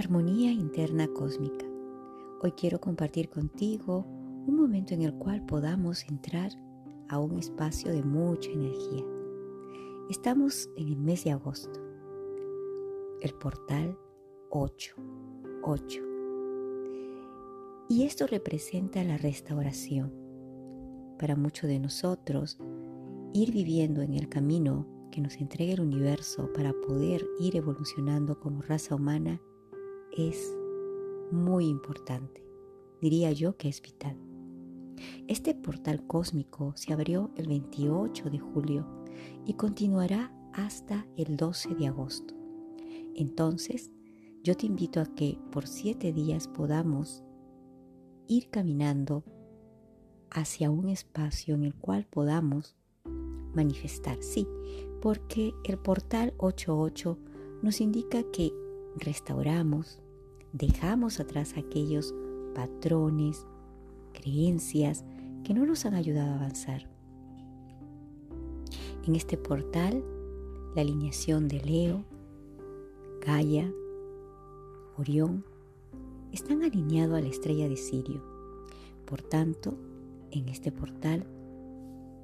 Armonía interna cósmica. Hoy quiero compartir contigo un momento en el cual podamos entrar a un espacio de mucha energía. Estamos en el mes de agosto. El portal 8. 8. Y esto representa la restauración. Para muchos de nosotros, ir viviendo en el camino que nos entrega el universo para poder ir evolucionando como raza humana es muy importante. Diría yo que es vital. Este portal cósmico se abrió el 28 de julio y continuará hasta el 12 de agosto. Entonces, yo te invito a que por siete días podamos ir caminando hacia un espacio en el cual podamos manifestar. Sí, porque el portal 88 nos indica que restauramos, dejamos atrás aquellos patrones, creencias que no nos han ayudado a avanzar. En este portal, la alineación de Leo, Gaia, Orión, están alineados a la estrella de Sirio. Por tanto, en este portal,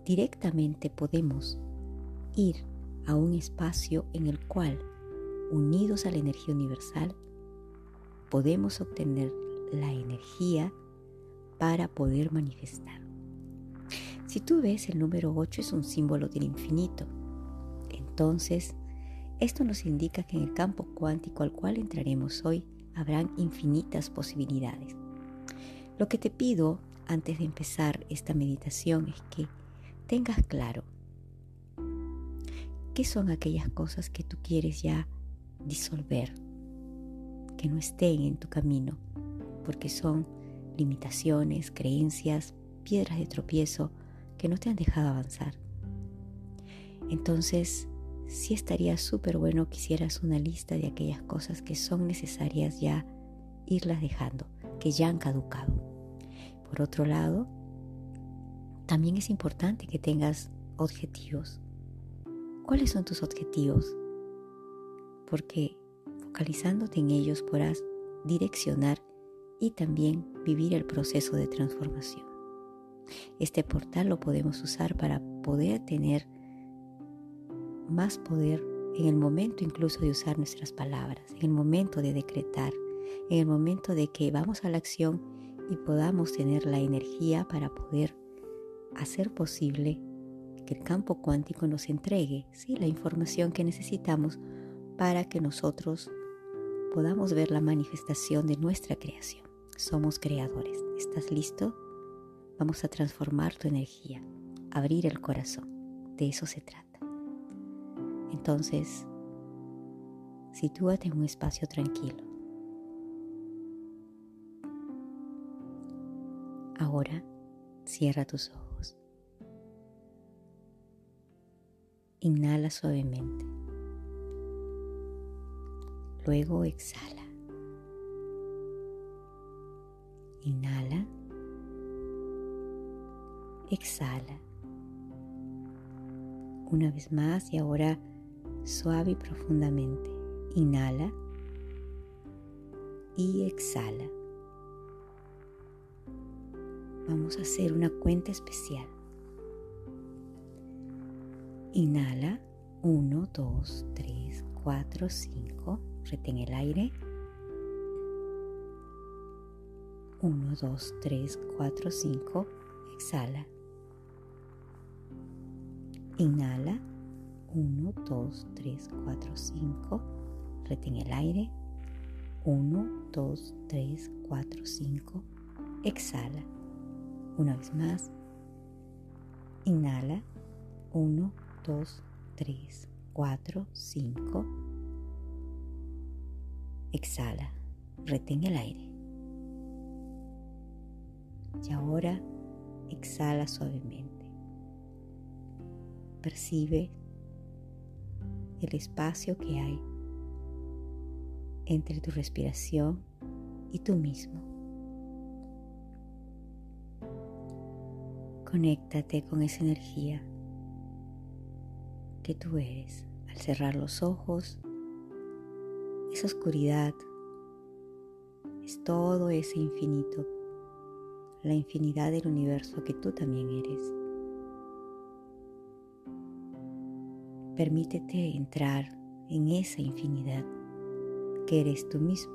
directamente podemos ir a un espacio en el cual unidos a la energía universal, podemos obtener la energía para poder manifestar. Si tú ves el número 8 es un símbolo del infinito, entonces esto nos indica que en el campo cuántico al cual entraremos hoy habrán infinitas posibilidades. Lo que te pido antes de empezar esta meditación es que tengas claro qué son aquellas cosas que tú quieres ya disolver, que no estén en tu camino, porque son limitaciones, creencias, piedras de tropiezo que no te han dejado avanzar. Entonces, sí estaría súper bueno que hicieras una lista de aquellas cosas que son necesarias ya irlas dejando, que ya han caducado. Por otro lado, también es importante que tengas objetivos. ¿Cuáles son tus objetivos? porque focalizándote en ellos podrás direccionar y también vivir el proceso de transformación. Este portal lo podemos usar para poder tener más poder en el momento incluso de usar nuestras palabras, en el momento de decretar, en el momento de que vamos a la acción y podamos tener la energía para poder hacer posible que el campo cuántico nos entregue ¿sí? la información que necesitamos para que nosotros podamos ver la manifestación de nuestra creación. Somos creadores. ¿Estás listo? Vamos a transformar tu energía, abrir el corazón. De eso se trata. Entonces, sitúate en un espacio tranquilo. Ahora, cierra tus ojos. Inhala suavemente. Luego exhala. Inhala. Exhala. Una vez más y ahora suave y profundamente. Inhala y exhala. Vamos a hacer una cuenta especial. Inhala 1, 2, 3, 4, 5. Retén el aire. 1, 2, 3, 4, 5. Exhala. Inhala. 1, 2, 3, 4, 5. Retén el aire. 1, 2, 3, 4, 5. Exhala. Una vez más. Inhala. 1, 2, 3, 4, 5. Exhala. Retén el aire. Y ahora exhala suavemente. Percibe el espacio que hay entre tu respiración y tú mismo. Conéctate con esa energía que tú eres al cerrar los ojos. Esa oscuridad es todo ese infinito, la infinidad del universo que tú también eres. Permítete entrar en esa infinidad que eres tú mismo,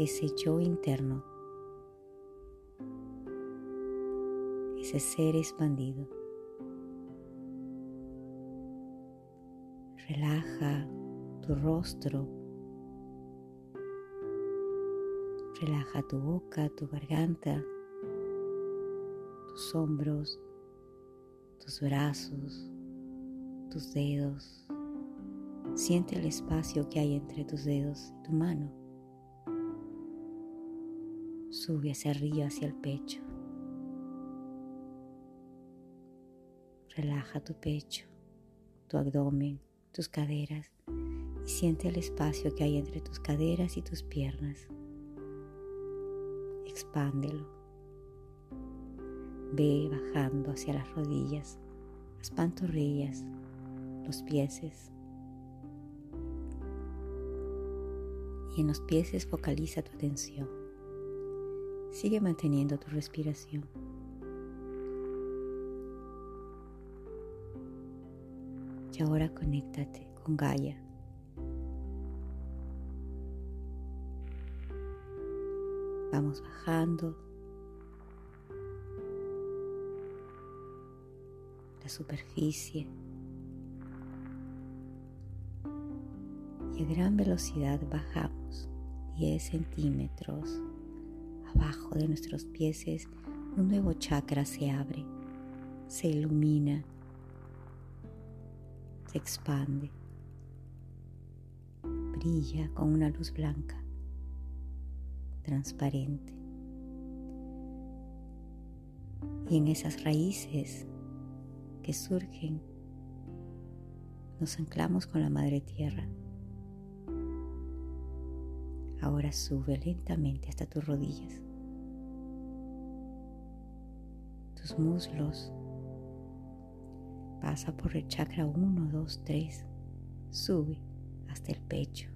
ese yo interno, ese ser expandido. Relaja tu rostro, relaja tu boca, tu garganta, tus hombros, tus brazos, tus dedos. Siente el espacio que hay entre tus dedos y tu mano. Sube hacia arriba, hacia el pecho. Relaja tu pecho, tu abdomen, tus caderas y siente el espacio que hay entre tus caderas y tus piernas. Expándelo. Ve bajando hacia las rodillas, las pantorrillas, los pies. Y en los pies focaliza tu atención. Sigue manteniendo tu respiración. Y ahora conéctate con Gaia. Vamos bajando. La superficie. Y a gran velocidad bajamos 10 centímetros abajo de nuestros pies. Un nuevo chakra se abre, se ilumina, se expande, brilla con una luz blanca, transparente. Y en esas raíces que surgen, nos anclamos con la Madre Tierra Ahora sube lentamente hasta tus rodillas, tus muslos. Pasa por el chakra 1, 2, 3. Sube hasta el pecho.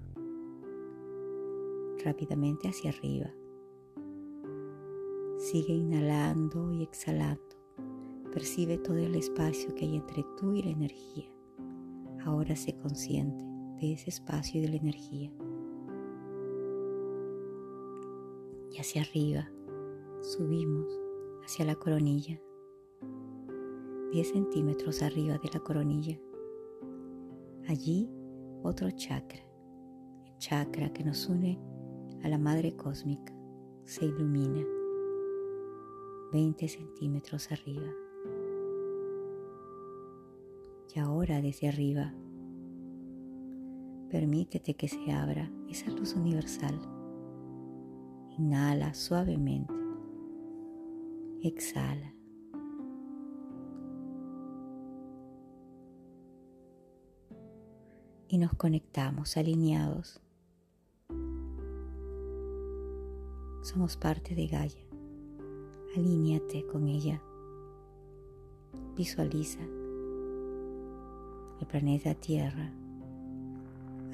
Rápidamente hacia arriba. Sigue inhalando y exhalando. Percibe todo el espacio que hay entre tú y la energía. Ahora sé consciente de ese espacio y de la energía. y hacia arriba subimos hacia la coronilla, 10 centímetros arriba de la coronilla. Allí otro chakra, el chakra que nos une a la Madre Cósmica, se ilumina 20 centímetros arriba. Y ahora desde arriba, permítete que se abra esa luz universal Inhala suavemente. Exhala. Y nos conectamos alineados. Somos parte de Gaia. Alíñate con ella. Visualiza el planeta Tierra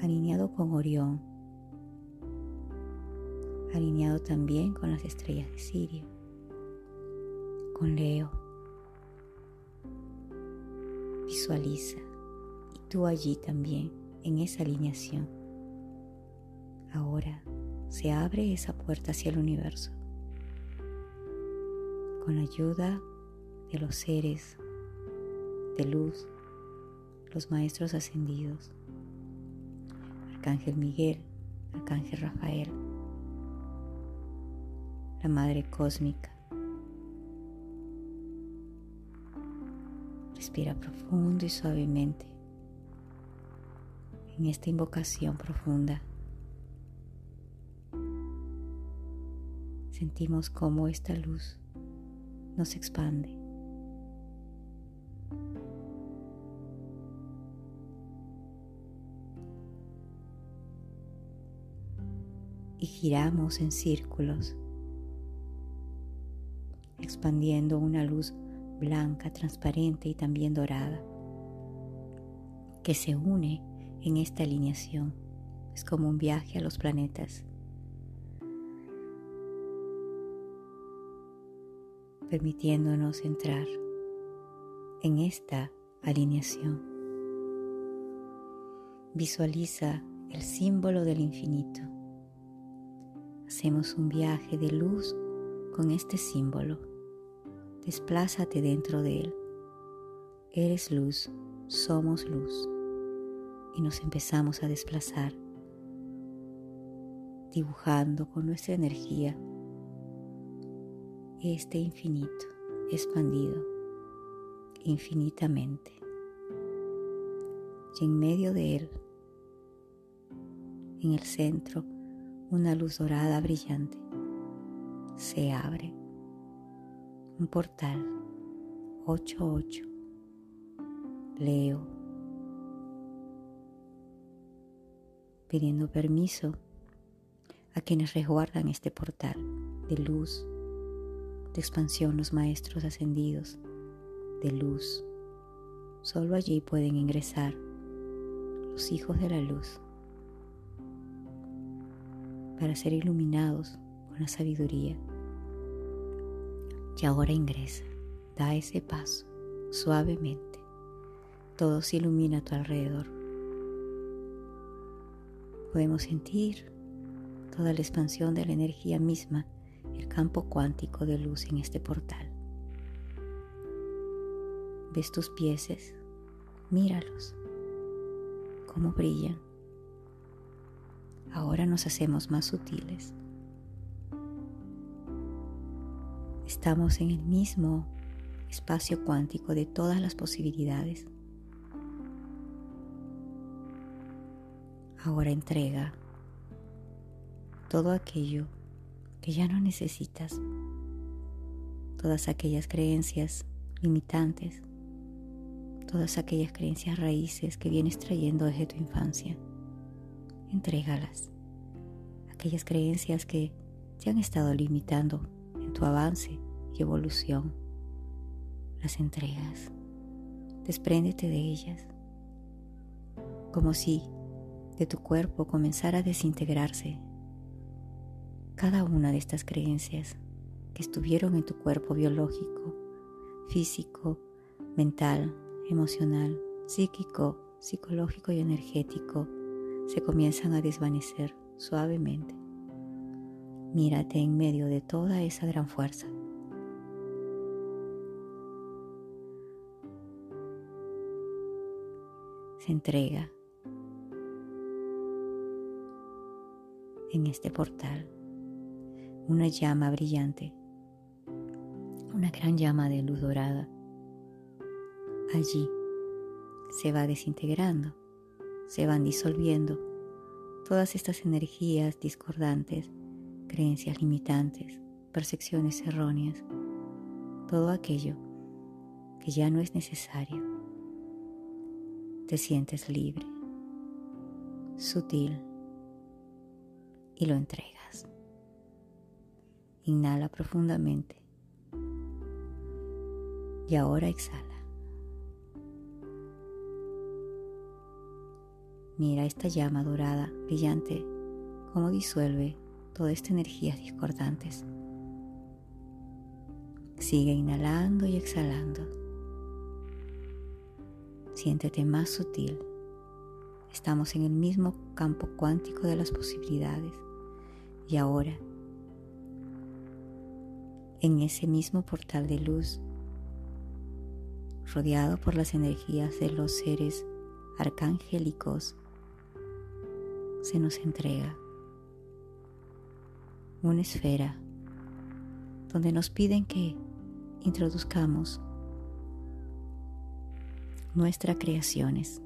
alineado con Orión alineado también con las estrellas de Sirio, con Leo. Visualiza y tú allí también en esa alineación. Ahora se abre esa puerta hacia el universo con la ayuda de los seres de luz, los maestros ascendidos, Arcángel Miguel, Arcángel Rafael, la Madre Cósmica. Respira profundo y suavemente en esta invocación profunda. Sentimos cómo esta luz nos expande. Y giramos en círculos, expandiendo una luz blanca, transparente y también dorada, que se une en esta alineación. Es como un viaje a los planetas. Permitiéndonos entrar en esta alineación. Visualiza el símbolo del infinito. Hacemos un viaje de luz con este símbolo. Desplázate dentro de él. Eres luz, somos luz. Y nos empezamos a desplazar, dibujando con nuestra energía este infinito expandido infinitamente. Y en medio de él, en el centro, una luz dorada brillante se abre. Un portal 88. Leo. Pidiendo permiso a quienes resguardan este portal de luz, de expansión, los maestros ascendidos de luz. Solo allí pueden ingresar los hijos de la luz para ser iluminados con la sabiduría. Y ahora ingresa, da ese paso suavemente. Todo se ilumina a tu alrededor. Podemos sentir toda la expansión de la energía misma campo cuántico de luz en este portal. ¿Ves tus pies? Míralos, cómo brillan. Ahora nos hacemos más sutiles. Estamos en el mismo espacio cuántico de todas las posibilidades. Ahora entrega todo aquello que ya no necesitas, todas aquellas creencias limitantes, todas aquellas creencias raíces que vienes trayendo desde tu infancia. Entrégalas. Aquellas creencias que te han estado limitando en tu avance y evolución. Las entregas. Despréndete de ellas. Como si de tu cuerpo comenzara a desintegrarse cada una de estas creencias que estuvieron en tu cuerpo biológico, físico, mental, emocional, psíquico, psicológico y energético se comienzan a desvanecer suavemente. Mírate en medio de toda esa gran fuerza. Se entrega en este portal una llama brillante, una gran llama de luz dorada. Allí se va desintegrando, se van disolviendo todas estas energías discordantes, creencias limitantes, percepciones erróneas, todo aquello que ya no es necesario. Te sientes libre, sutil y lo entregas. Inhala profundamente. Y ahora exhala. Mira esta llama dorada, brillante, cómo disuelve toda esta energía discordantes. Sigue inhalando y exhalando. Siéntete más sutil. Estamos en el mismo campo cuántico de las posibilidades. Y ahora en ese mismo portal de luz, rodeado por las energías de los seres arcangélicos, se nos entrega una esfera donde nos piden que introduzcamos nuestras creaciones.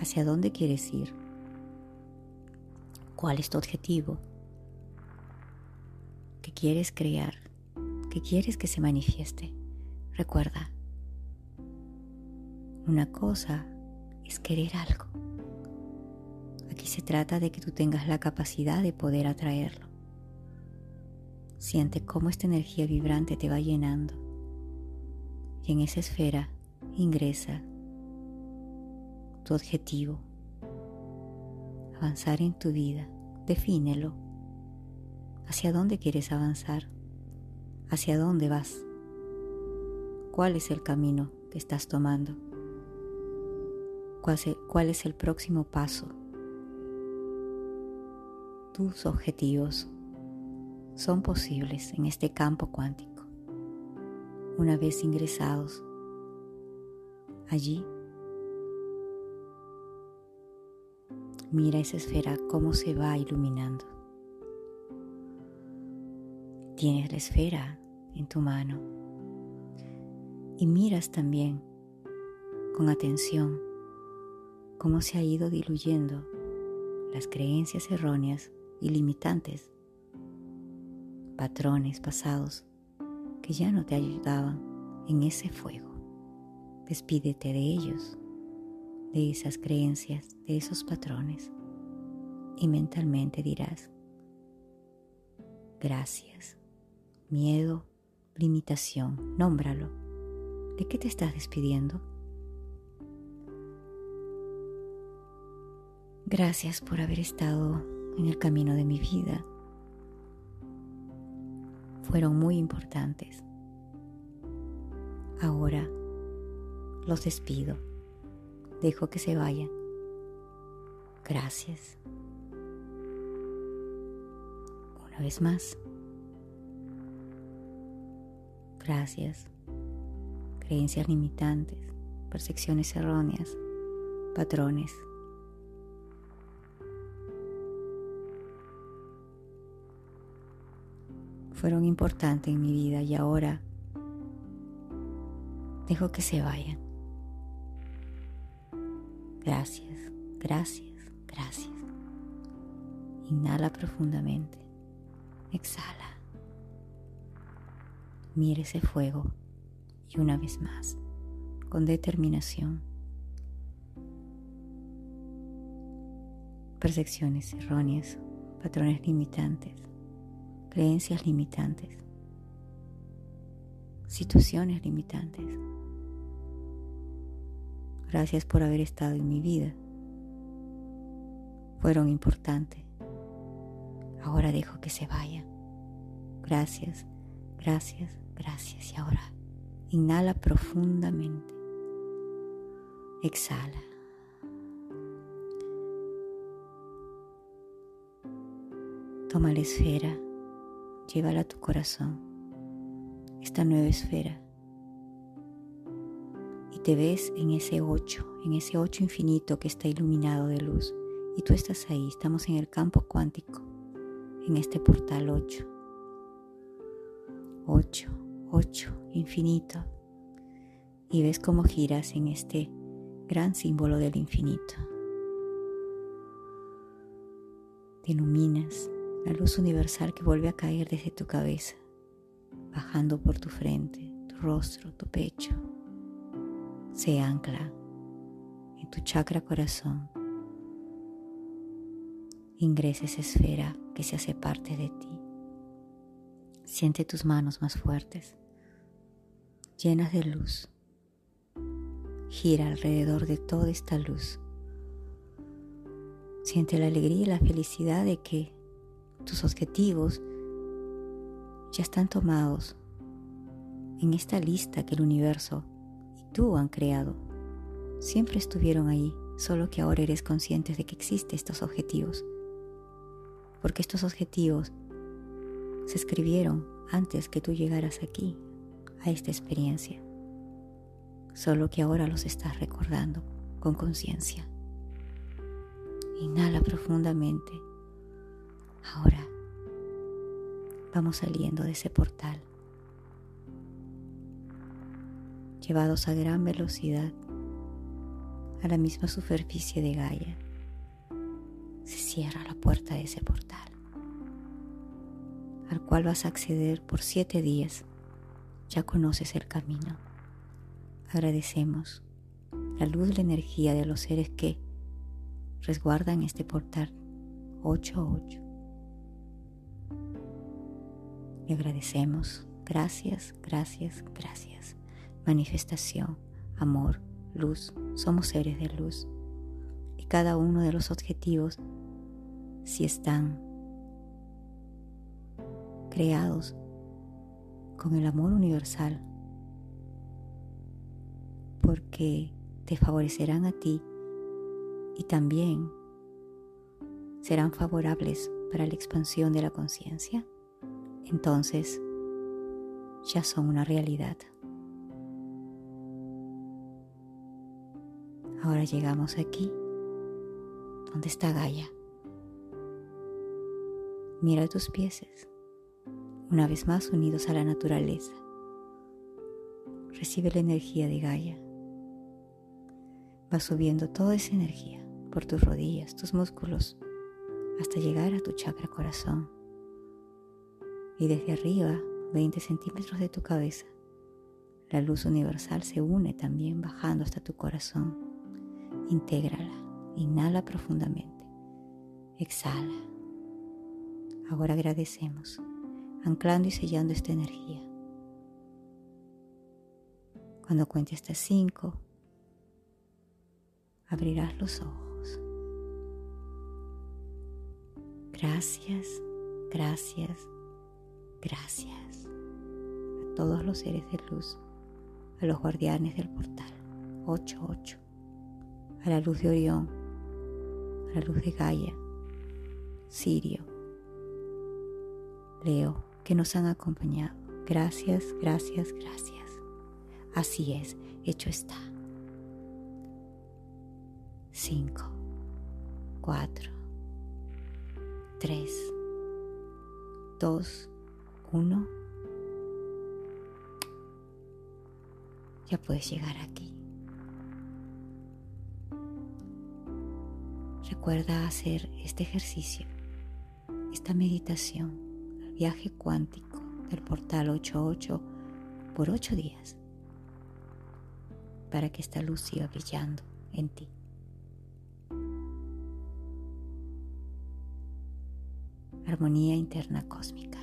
¿Hacia dónde quieres ir? ¿Cuál es tu objetivo? ¿Qué quieres crear? ¿Qué quieres que se manifieste? Recuerda, una cosa es querer algo. Aquí se trata de que tú tengas la capacidad de poder atraerlo. Siente cómo esta energía vibrante te va llenando. Y en esa esfera ingresa tu objetivo. Avanzar en tu vida. Defínelo. ¿Hacia dónde quieres avanzar? ¿Hacia dónde vas? ¿Cuál es el camino que estás tomando? ¿Cuál es el próximo paso? Tus objetivos son posibles en este campo cuántico. Una vez ingresados allí, mira esa esfera cómo se va iluminando. Tienes la esfera en tu mano y miras también con atención cómo se ha ido diluyendo las creencias erróneas y limitantes patrones pasados que ya no te ayudaban en ese fuego. Despídete de ellos, de esas creencias, de esos patrones y mentalmente dirás, gracias, miedo, limitación, nómbralo. ¿De qué te estás despidiendo? Gracias por haber estado en el camino de mi vida fueron muy importantes. Ahora los despido. Dejo que se vayan. Gracias. Una vez más. Gracias. Creencias limitantes, percepciones erróneas, patrones fueron importantes en mi vida y ahora dejo que se vayan. Gracias, gracias, gracias. Inhala profundamente. Exhala. Mire ese fuego y una vez más, con determinación. Percepciones erróneas, patrones limitantes creencias limitantes, situaciones limitantes. Gracias por haber estado en mi vida. Fueron importantes. Ahora dejo que se vayan. Gracias, gracias, gracias. Y ahora inhala profundamente. Exhala. Toma la esfera llévala a tu corazón, esta nueva esfera. Y te ves en ese ocho, en ese ocho infinito que está iluminado de luz. Y tú estás ahí, estamos en el campo cuántico, en este portal ocho. Ocho, ocho, infinito. Y ves cómo giras en este gran símbolo del infinito. Te iluminas la luz universal que vuelve a caer desde tu cabeza, bajando por tu frente, tu rostro, tu pecho, se ancla en tu chakra corazón. Ingresa esa esfera que se hace parte de ti. Siente tus manos más fuertes, llenas de luz. Gira alrededor de toda esta luz. Siente la alegría y la felicidad de que tus objetivos ya están tomados en esta lista que el universo y tú han creado. Siempre estuvieron ahí, solo que ahora eres consciente de que existen estos objetivos. Porque estos objetivos se escribieron antes que tú llegaras aquí, a esta experiencia. Solo que ahora los estás recordando con conciencia. Inhala profundamente Ahora vamos saliendo de ese portal. llevados a gran velocidad a la misma superficie de Gaia, se cierra la puerta de ese portal, al cual vas a acceder por siete días. Ya conoces el camino. Agradecemos la luz, la energía de los seres que resguardan este portal 8-8. Y agradecemos. Gracias, gracias, gracias. Manifestación, amor, luz. Somos seres de luz. Y cada uno de los objetivos, si están creados con el amor universal, porque te favorecerán a ti y también serán favorables para la expansión de la conciencia, entonces ya son una realidad. Ahora llegamos aquí, donde está Gaia. Mira tus pies, una vez más unidos a la naturaleza. Recibe la energía de Gaia. Va subiendo toda esa energía por tus rodillas, tus músculos, hasta llegar a tu chakra corazón. Y desde arriba, 20 centímetros de tu cabeza, la luz universal se une también bajando hasta tu corazón. Intégrala, inhala profundamente, exhala. Ahora agradecemos, anclando y sellando esta energía. Cuando cuente hasta 5, abrirás los ojos. Gracias, gracias, gracias a todos los seres de luz, a los guardianes del portal 88, a la luz de Orión, a la luz de Gaia, Sirio, Leo, que nos han acompañado. Gracias, gracias, gracias. Así es, hecho está. 5, 4, 3, 2, 1. Ya puedes llegar aquí. Recuerda hacer este ejercicio, esta meditación, viaje cuántico del portal 88 por 8 días, para que esta luz siga brillando en ti. armonía interna cósmica.